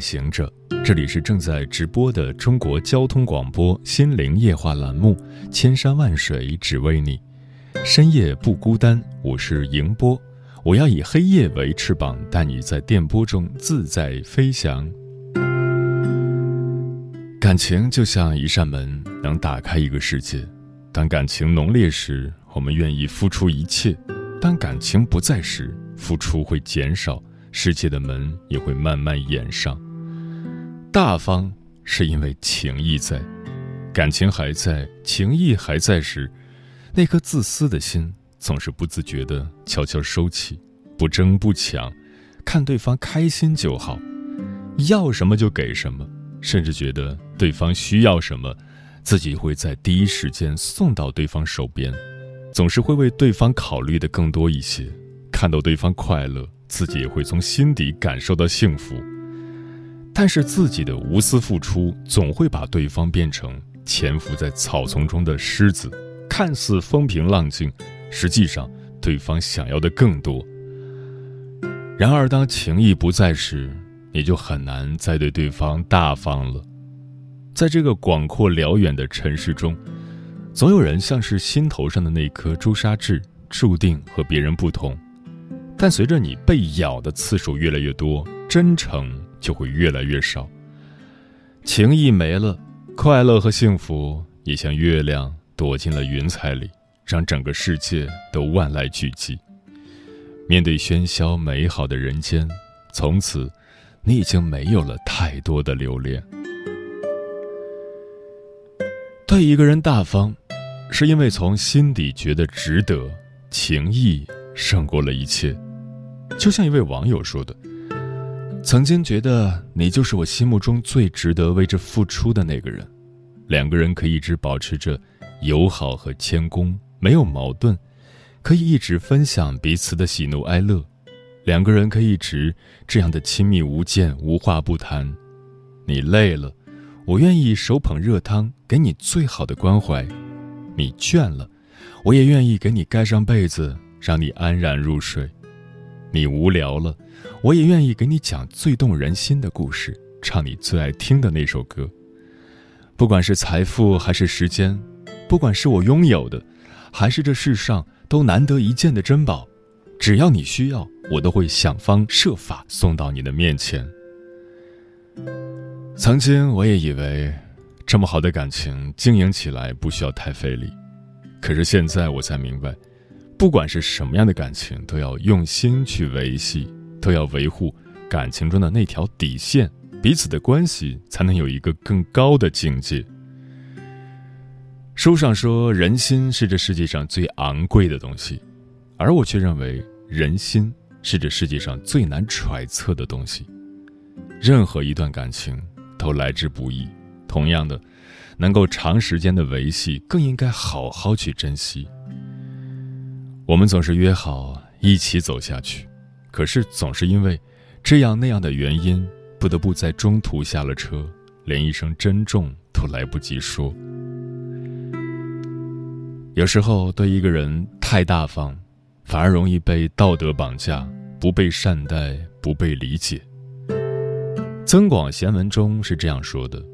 行者，这里是正在直播的中国交通广播心灵夜话栏目《千山万水只为你》，深夜不孤单，我是迎波，我要以黑夜为翅膀，带你在电波中自在飞翔。感情就像一扇门，能打开一个世界。当感情浓烈时，我们愿意付出一切；当感情不在时，付出会减少。世界的门也会慢慢掩上。大方是因为情谊在，感情还在，情谊还在时，那颗自私的心总是不自觉地悄悄收起，不争不抢，看对方开心就好，要什么就给什么，甚至觉得对方需要什么，自己会在第一时间送到对方手边，总是会为对方考虑的更多一些，看到对方快乐。自己也会从心底感受到幸福，但是自己的无私付出总会把对方变成潜伏在草丛中的狮子，看似风平浪静，实际上对方想要的更多。然而，当情谊不在时，你就很难再对对方大方了。在这个广阔辽远的尘世中，总有人像是心头上的那颗朱砂痣，注定和别人不同。但随着你被咬的次数越来越多，真诚就会越来越少。情谊没了，快乐和幸福也像月亮躲进了云彩里，让整个世界都万籁俱寂。面对喧嚣美好的人间，从此，你已经没有了太多的留恋。对一个人大方，是因为从心底觉得值得，情谊胜过了一切。就像一位网友说的：“曾经觉得你就是我心目中最值得为之付出的那个人，两个人可以一直保持着友好和谦恭，没有矛盾，可以一直分享彼此的喜怒哀乐，两个人可以一直这样的亲密无间，无话不谈。你累了，我愿意手捧热汤给你最好的关怀；你倦了，我也愿意给你盖上被子，让你安然入睡。”你无聊了，我也愿意给你讲最动人心的故事，唱你最爱听的那首歌。不管是财富还是时间，不管是我拥有的，还是这世上都难得一见的珍宝，只要你需要，我都会想方设法送到你的面前。曾经我也以为，这么好的感情经营起来不需要太费力，可是现在我才明白。不管是什么样的感情，都要用心去维系，都要维护感情中的那条底线，彼此的关系才能有一个更高的境界。书上说，人心是这世界上最昂贵的东西，而我却认为，人心是这世界上最难揣测的东西。任何一段感情都来之不易，同样的，能够长时间的维系，更应该好好去珍惜。我们总是约好一起走下去，可是总是因为这样那样的原因，不得不在中途下了车，连一声珍重都来不及说。有时候对一个人太大方，反而容易被道德绑架，不被善待，不被理解。《增广贤文》中是这样说的：“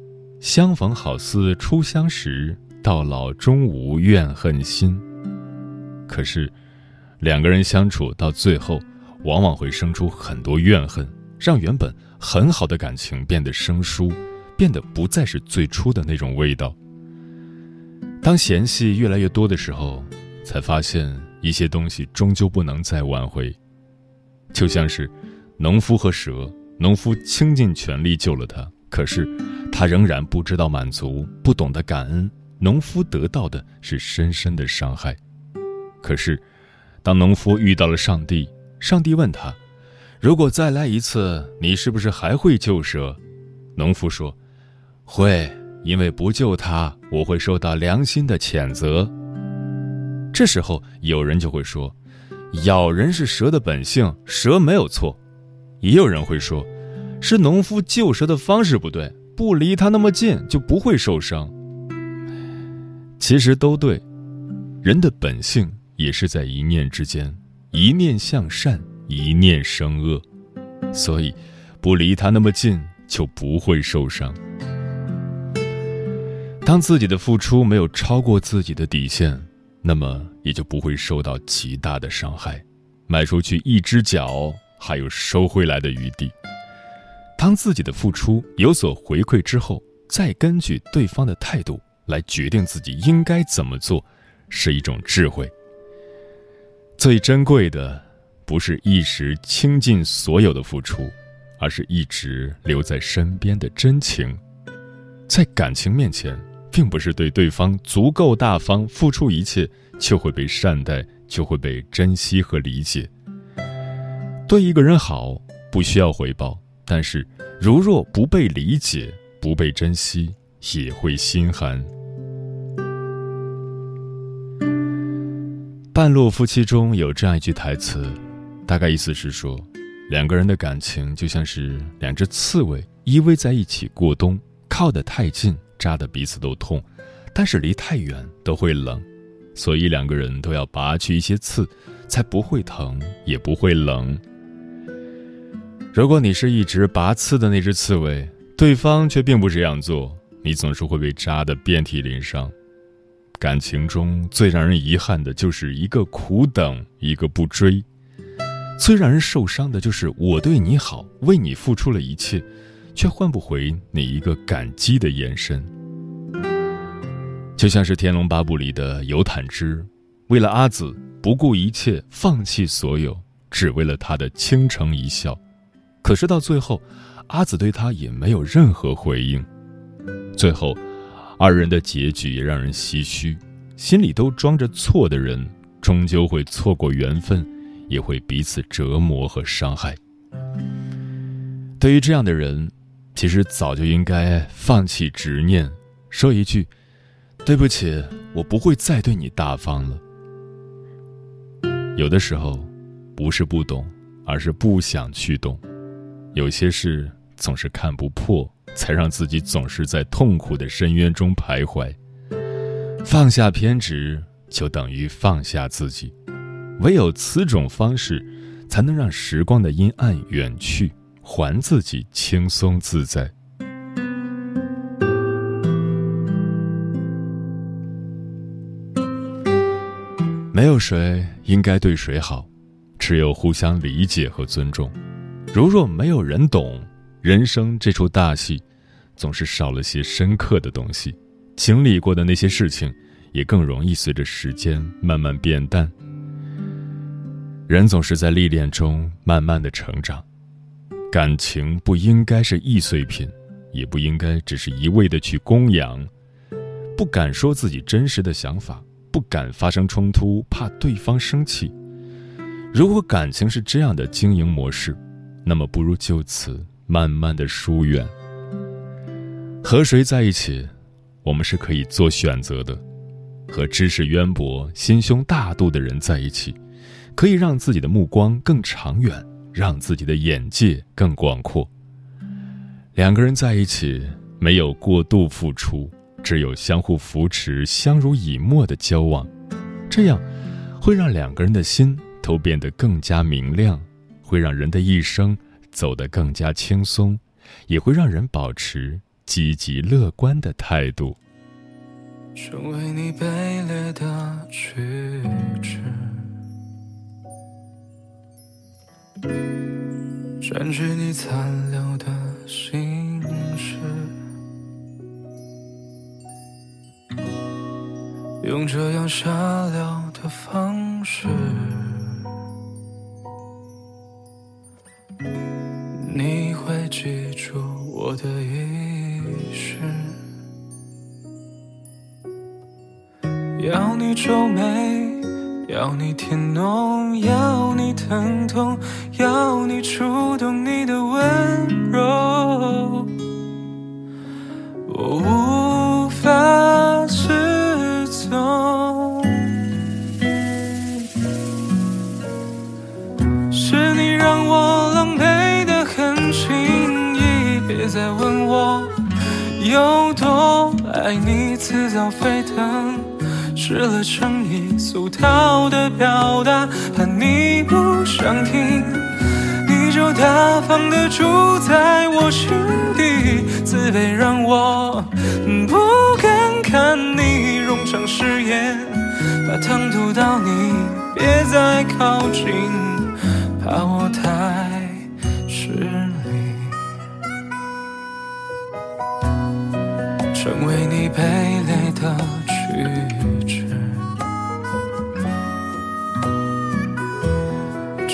相逢好似初相识，到老终无怨恨心。”可是。两个人相处到最后，往往会生出很多怨恨，让原本很好的感情变得生疏，变得不再是最初的那种味道。当嫌隙越来越多的时候，才发现一些东西终究不能再挽回。就像是农夫和蛇，农夫倾尽全力救了他，可是他仍然不知道满足，不懂得感恩，农夫得到的是深深的伤害。可是。当农夫遇到了上帝，上帝问他：“如果再来一次，你是不是还会救蛇？”农夫说：“会，因为不救他，我会受到良心的谴责。”这时候有人就会说：“咬人是蛇的本性，蛇没有错。”也有人会说：“是农夫救蛇的方式不对，不离他那么近就不会受伤。”其实都对，人的本性也是在一念之间，一念向善，一念生恶，所以不离他那么近就不会受伤。当自己的付出没有超过自己的底线，那么也就不会受到极大的伤害。迈出去一只脚，还有收回来的余地。当自己的付出有所回馈之后，再根据对方的态度。来决定自己应该怎么做，是一种智慧。最珍贵的，不是一时倾尽所有的付出，而是一直留在身边的真情。在感情面前，并不是对对方足够大方，付出一切就会被善待，就会被珍惜和理解。对一个人好，不需要回报，但是如若不被理解，不被珍惜，也会心寒。半路夫妻中有这样一句台词，大概意思是说，两个人的感情就像是两只刺猬依偎在一起过冬，靠得太近扎得彼此都痛，但是离太远都会冷，所以两个人都要拔去一些刺，才不会疼也不会冷。如果你是一直拔刺的那只刺猬，对方却并不这样做，你总是会被扎得遍体鳞伤。感情中最让人遗憾的就是一个苦等，一个不追；最让人受伤的就是我对你好，为你付出了一切，却换不回你一个感激的眼神。就像是《天龙八部》里的尤坦之，为了阿紫不顾一切，放弃所有，只为了他的倾城一笑。可是到最后，阿紫对他也没有任何回应。最后。二人的结局也让人唏嘘，心里都装着错的人，终究会错过缘分，也会彼此折磨和伤害。对于这样的人，其实早就应该放弃执念，说一句：“对不起，我不会再对你大方了。”有的时候，不是不懂，而是不想去懂。有些事总是看不破。才让自己总是在痛苦的深渊中徘徊。放下偏执，就等于放下自己。唯有此种方式，才能让时光的阴暗远去，还自己轻松自在。没有谁应该对谁好，只有互相理解和尊重。如若没有人懂，人生这出大戏。总是少了些深刻的东西，经历过的那些事情，也更容易随着时间慢慢变淡。人总是在历练中慢慢的成长，感情不应该是易碎品，也不应该只是一味的去供养。不敢说自己真实的想法，不敢发生冲突，怕对方生气。如果感情是这样的经营模式，那么不如就此慢慢的疏远。和谁在一起，我们是可以做选择的。和知识渊博、心胸大度的人在一起，可以让自己的目光更长远，让自己的眼界更广阔。两个人在一起，没有过度付出，只有相互扶持、相濡以沫的交往，这样会让两个人的心都变得更加明亮，会让人的一生走得更加轻松，也会让人保持。积极乐观的态度，成为你卑劣的举止，占据你残留的心事，用这样下流的方式，你会记住我的意。是要你皱眉，要你甜浓，要你疼痛，要你触动你的温柔，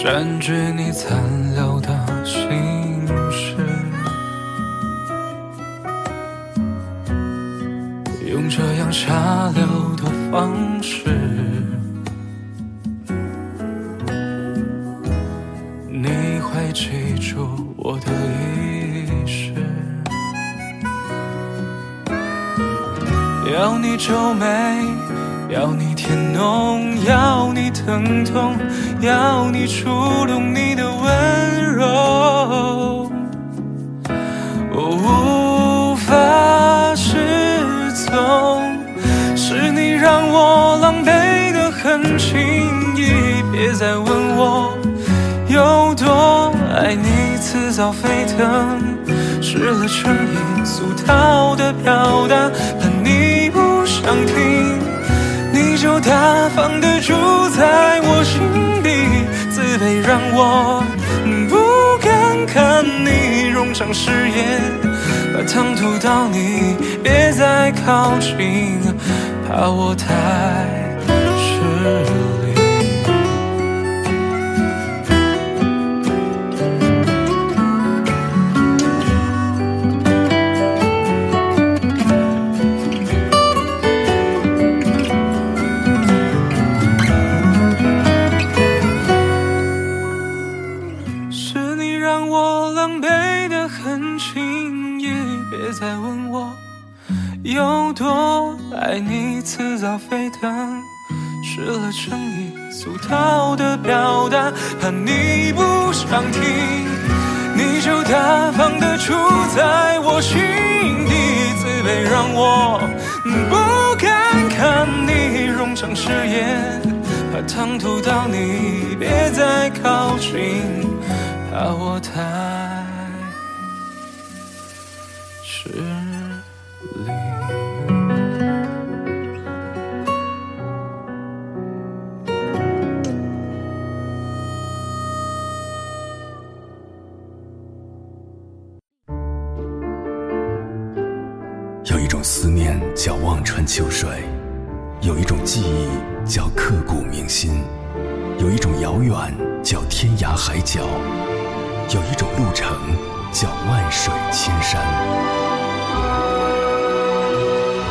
占据你残留的心事，用这样下流的方式，你会记住我的意识，要你皱眉。要你甜浓，要你疼痛，要你触动你的温柔，我无法失踪。是你让我狼狈的很轻易，别再问我有多爱你，似早沸腾，失了诚意，俗套的表达，怕你不想听。你就大方的住在我心底，自卑让我不敢看你冗长誓言，把糖涂到你，别再靠近，怕我太迟。再问我。有多爱你，似早沸腾，失了诚意，俗套的表达，怕你不想听，你就大方的住在我心底，自卑让我不敢看你冗长誓言，怕唐突到你，别再靠近，怕我太叫刻骨铭心，有一种遥远叫天涯海角，有一种路程叫万水千山。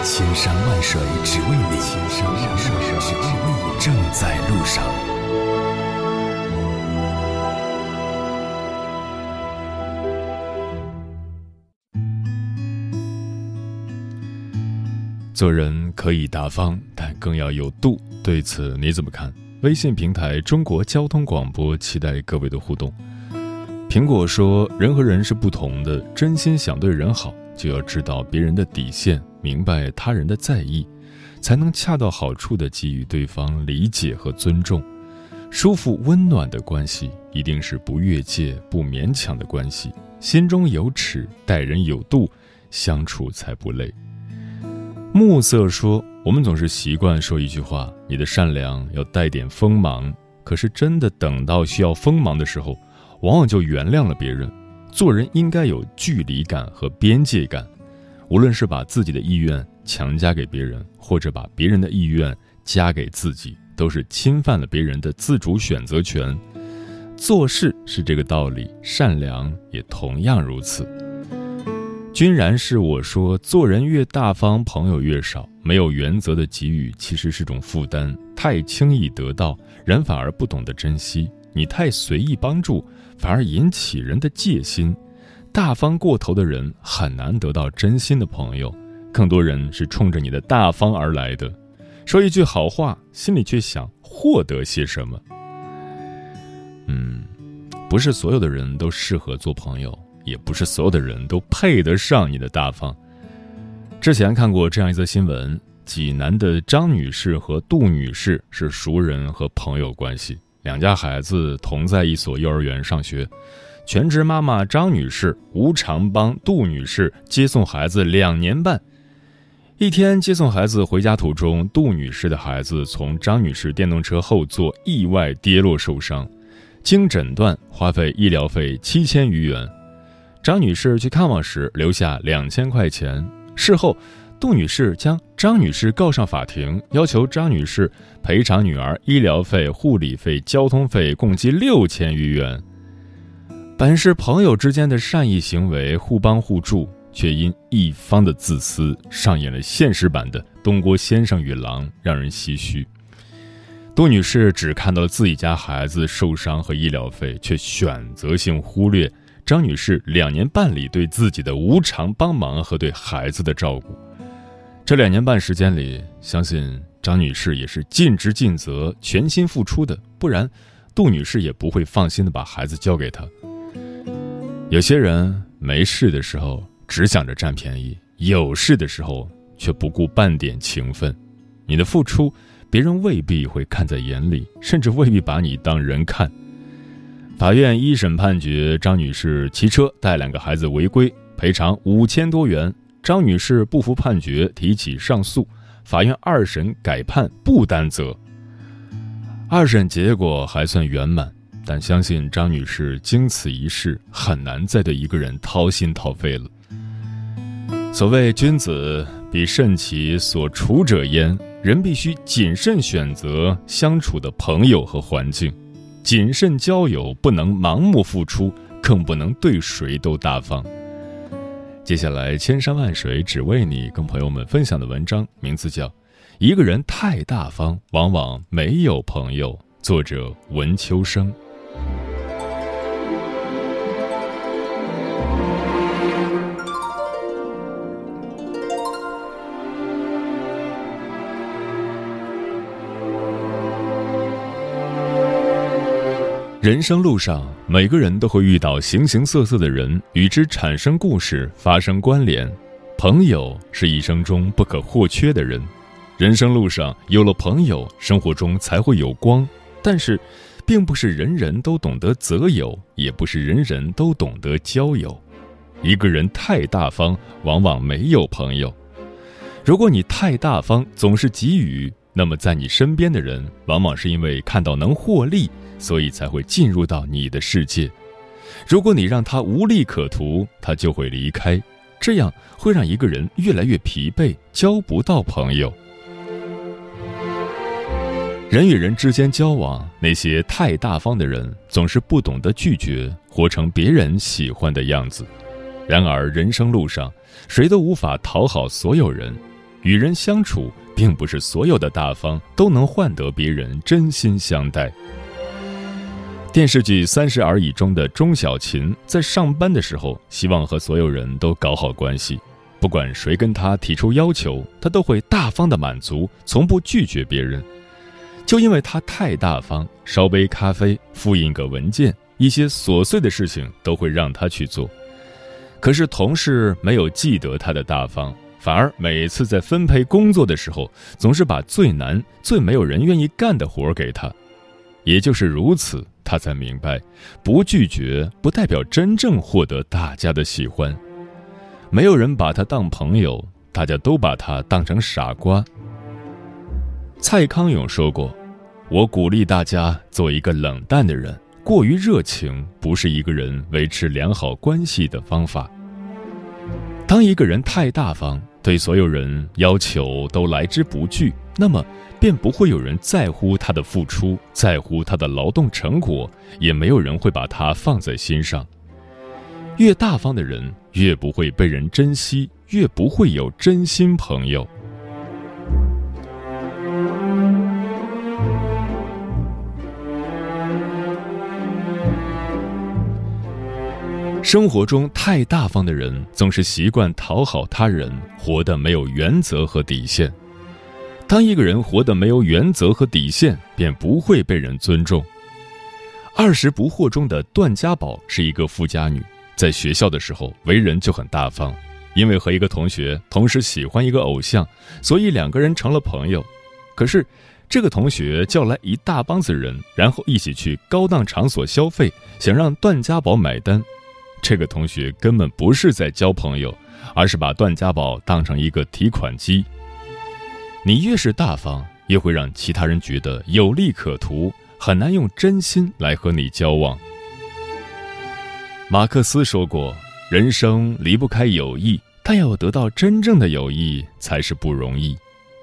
千山万水只为你，千山万水只为你，正在路上。做人可以大方，但更要有度。对此你怎么看？微信平台中国交通广播期待各位的互动。苹果说：“人和人是不同的，真心想对人好，就要知道别人的底线，明白他人的在意，才能恰到好处的给予对方理解和尊重。舒服温暖的关系，一定是不越界、不勉强的关系。心中有尺，待人有度，相处才不累。”暮色说：“我们总是习惯说一句话，你的善良要带点锋芒。可是真的等到需要锋芒的时候，往往就原谅了别人。做人应该有距离感和边界感，无论是把自己的意愿强加给别人，或者把别人的意愿加给自己，都是侵犯了别人的自主选择权。做事是这个道理，善良也同样如此。”君然是我说，做人越大方，朋友越少。没有原则的给予，其实是种负担。太轻易得到，人反而不懂得珍惜。你太随意帮助，反而引起人的戒心。大方过头的人很难得到真心的朋友，更多人是冲着你的大方而来的。说一句好话，心里却想获得些什么。嗯，不是所有的人都适合做朋友，也不是所有的人都配得上你的大方。之前看过这样一则新闻：济南的张女士和杜女士是熟人和朋友关系，两家孩子同在一所幼儿园上学。全职妈妈张女士无偿帮杜女士接送孩子两年半。一天接送孩子回家途中，杜女士的孩子从张女士电动车后座意外跌落受伤，经诊断花费医疗费七千余元。张女士去看望时留下两千块钱。事后，杜女士将张女士告上法庭，要求张女士赔偿女儿医疗费、护理费、交通费共计六千余元。本是朋友之间的善意行为，互帮互助，却因一方的自私，上演了现实版的东郭先生与狼，让人唏嘘。杜女士只看到自己家孩子受伤和医疗费，却选择性忽略。张女士两年半里对自己的无偿帮忙和对孩子的照顾，这两年半时间里，相信张女士也是尽职尽责、全心付出的，不然杜女士也不会放心的把孩子交给她。有些人没事的时候只想着占便宜，有事的时候却不顾半点情分，你的付出别人未必会看在眼里，甚至未必把你当人看。法院一审判决张女士骑车带两个孩子违规，赔偿五千多元。张女士不服判决，提起上诉，法院二审改判不担责。二审结果还算圆满，但相信张女士经此一事，很难再对一个人掏心掏肺了。所谓君子必慎其所处者焉，人必须谨慎选择相处的朋友和环境。谨慎交友，不能盲目付出，更不能对谁都大方。接下来，千山万水只为你，跟朋友们分享的文章名字叫《一个人太大方，往往没有朋友》，作者文秋生。人生路上，每个人都会遇到形形色色的人，与之产生故事，发生关联。朋友是一生中不可或缺的人。人生路上有了朋友，生活中才会有光。但是，并不是人人都懂得择友，也不是人人都懂得交友。一个人太大方，往往没有朋友。如果你太大方，总是给予，那么在你身边的人，往往是因为看到能获利。所以才会进入到你的世界。如果你让他无利可图，他就会离开，这样会让一个人越来越疲惫，交不到朋友。人与人之间交往，那些太大方的人总是不懂得拒绝，活成别人喜欢的样子。然而，人生路上，谁都无法讨好所有人，与人相处，并不是所有的大方都能换得别人真心相待。电视剧《三十而已》中的钟小琴，在上班的时候，希望和所有人都搞好关系，不管谁跟她提出要求，她都会大方的满足，从不拒绝别人。就因为她太大方，烧杯咖啡、复印个文件，一些琐碎的事情都会让她去做。可是同事没有记得她的大方，反而每次在分配工作的时候，总是把最难、最没有人愿意干的活给她。也就是如此。他才明白，不拒绝不代表真正获得大家的喜欢。没有人把他当朋友，大家都把他当成傻瓜。蔡康永说过：“我鼓励大家做一个冷淡的人，过于热情不是一个人维持良好关系的方法。当一个人太大方，对所有人要求都来之不拒，那么。”便不会有人在乎他的付出，在乎他的劳动成果，也没有人会把他放在心上。越大方的人，越不会被人珍惜，越不会有真心朋友。生活中太大方的人，总是习惯讨好他人，活得没有原则和底线。当一个人活得没有原则和底线，便不会被人尊重。二十不惑中的段家宝是一个富家女，在学校的时候为人就很大方，因为和一个同学同时喜欢一个偶像，所以两个人成了朋友。可是，这个同学叫来一大帮子人，然后一起去高档场所消费，想让段家宝买单。这个同学根本不是在交朋友，而是把段家宝当成一个提款机。你越是大方，越会让其他人觉得有利可图，很难用真心来和你交往。马克思说过：“人生离不开友谊，但要得到真正的友谊才是不容易。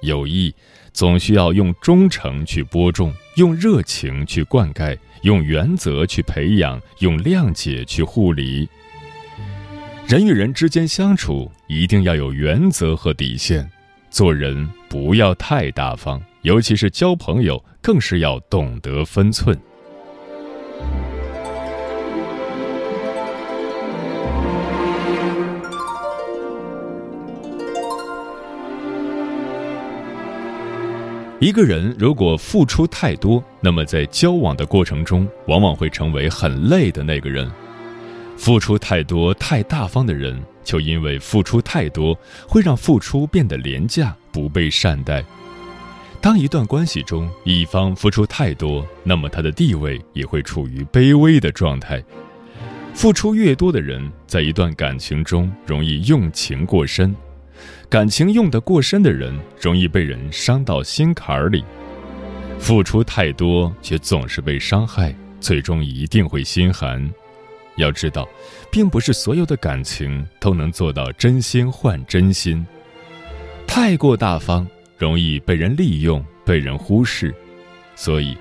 友谊总需要用忠诚去播种，用热情去灌溉，用原则去培养，用谅解去护理。人与人之间相处，一定要有原则和底线。”做人不要太大方，尤其是交朋友，更是要懂得分寸。一个人如果付出太多，那么在交往的过程中，往往会成为很累的那个人。付出太多、太大方的人。就因为付出太多，会让付出变得廉价，不被善待。当一段关系中一方付出太多，那么他的地位也会处于卑微的状态。付出越多的人，在一段感情中容易用情过深，感情用得过深的人，容易被人伤到心坎里。付出太多却总是被伤害，最终一定会心寒。要知道，并不是所有的感情都能做到真心换真心。太过大方，容易被人利用、被人忽视。所以，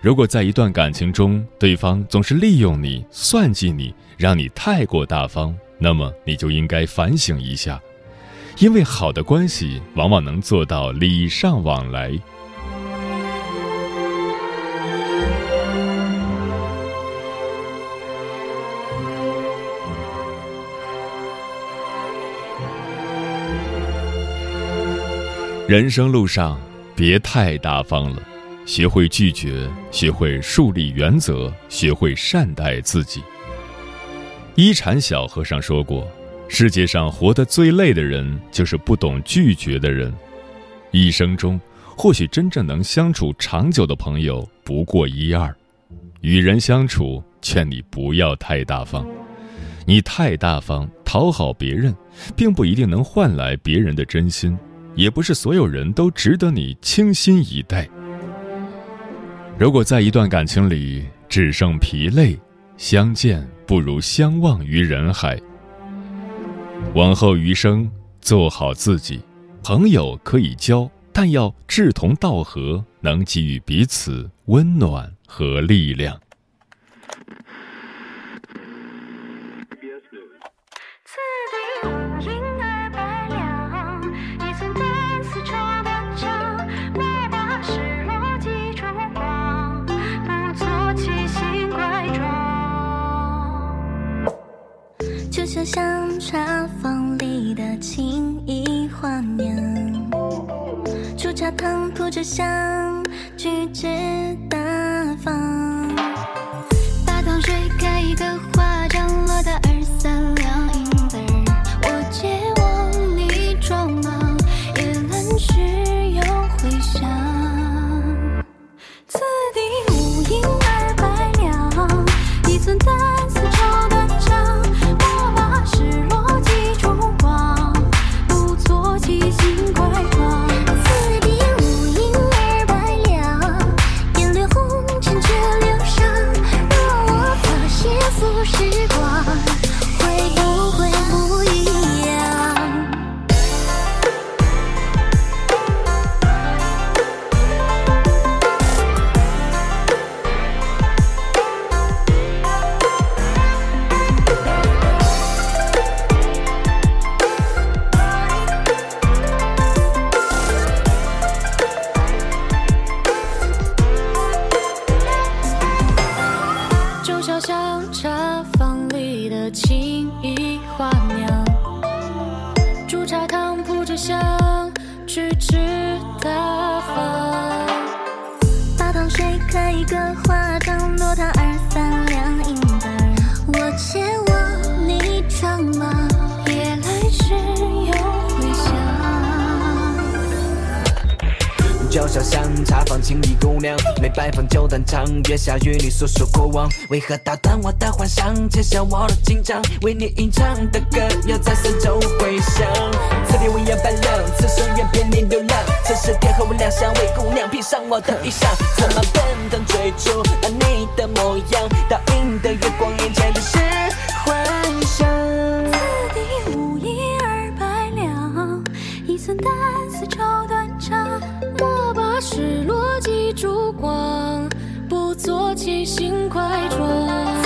如果在一段感情中，对方总是利用你、算计你，让你太过大方，那么你就应该反省一下，因为好的关系往往能做到礼尚往来。人生路上，别太大方了，学会拒绝，学会树立原则，学会善待自己。一禅小和尚说过：“世界上活得最累的人，就是不懂拒绝的人。”一生中，或许真正能相处长久的朋友不过一二。与人相处，劝你不要太大方。你太大方，讨好别人，并不一定能换来别人的真心。也不是所有人都值得你倾心以待。如果在一段感情里只剩疲累，相见不如相忘于人海。往后余生，做好自己，朋友可以交，但要志同道合，能给予彼此温暖和力量。我只想去吃个花账，落他二三两银子我借我，你装吧，夜来只有。就像香茶坊青衣姑娘，没拜访就断肠，月下与你诉说过往，为何打断我的幻想，揭晓我的紧张？为你吟唱的歌又在四周回响。此地无言般亮，此生愿陪你流此时天后我亮，想为姑娘披上我的衣裳。怎么笨腾追逐那你的模样？倒映的月光，眼前只是幻想。此地无银二百两，一寸丹丝愁断肠。莫把失落寄烛光，不做七星快装。